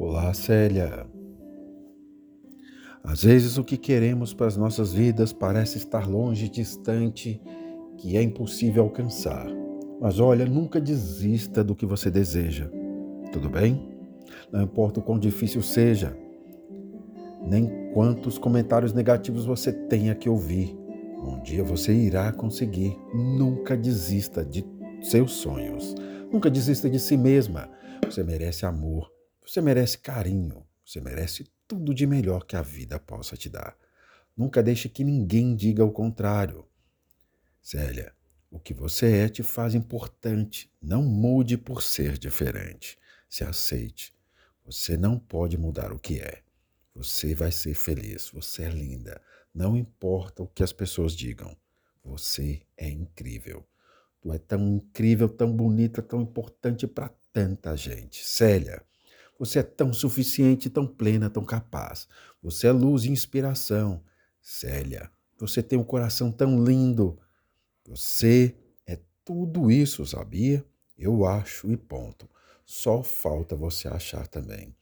Olá, Célia. Às vezes o que queremos para as nossas vidas parece estar longe, distante, que é impossível alcançar. Mas olha, nunca desista do que você deseja. Tudo bem? Não importa o quão difícil seja, nem quantos comentários negativos você tenha que ouvir. Um dia você irá conseguir. Nunca desista de seus sonhos. Nunca desista de si mesma. Você merece amor. Você merece carinho, você merece tudo de melhor que a vida possa te dar. Nunca deixe que ninguém diga o contrário. Célia, o que você é te faz importante. Não mude por ser diferente. Se aceite. Você não pode mudar o que é. Você vai ser feliz. Você é linda. Não importa o que as pessoas digam. Você é incrível. Tu é tão incrível, tão bonita, tão importante para tanta gente. Célia, você é tão suficiente, tão plena, tão capaz. Você é luz e inspiração. Célia, você tem um coração tão lindo. Você é tudo isso, sabia? Eu acho e ponto. Só falta você achar também.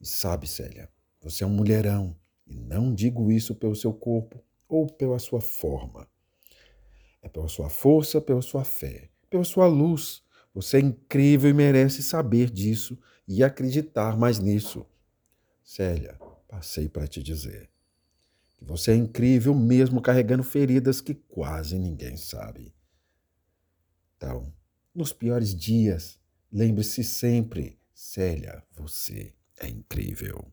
E sabe, Célia, você é um mulherão. E não digo isso pelo seu corpo ou pela sua forma. É pela sua força, pela sua fé, pela sua luz. Você é incrível e merece saber disso e acreditar mais nisso. Célia, passei para te dizer que você é incrível mesmo carregando feridas que quase ninguém sabe. Então, nos piores dias, lembre-se sempre, Célia, você é incrível.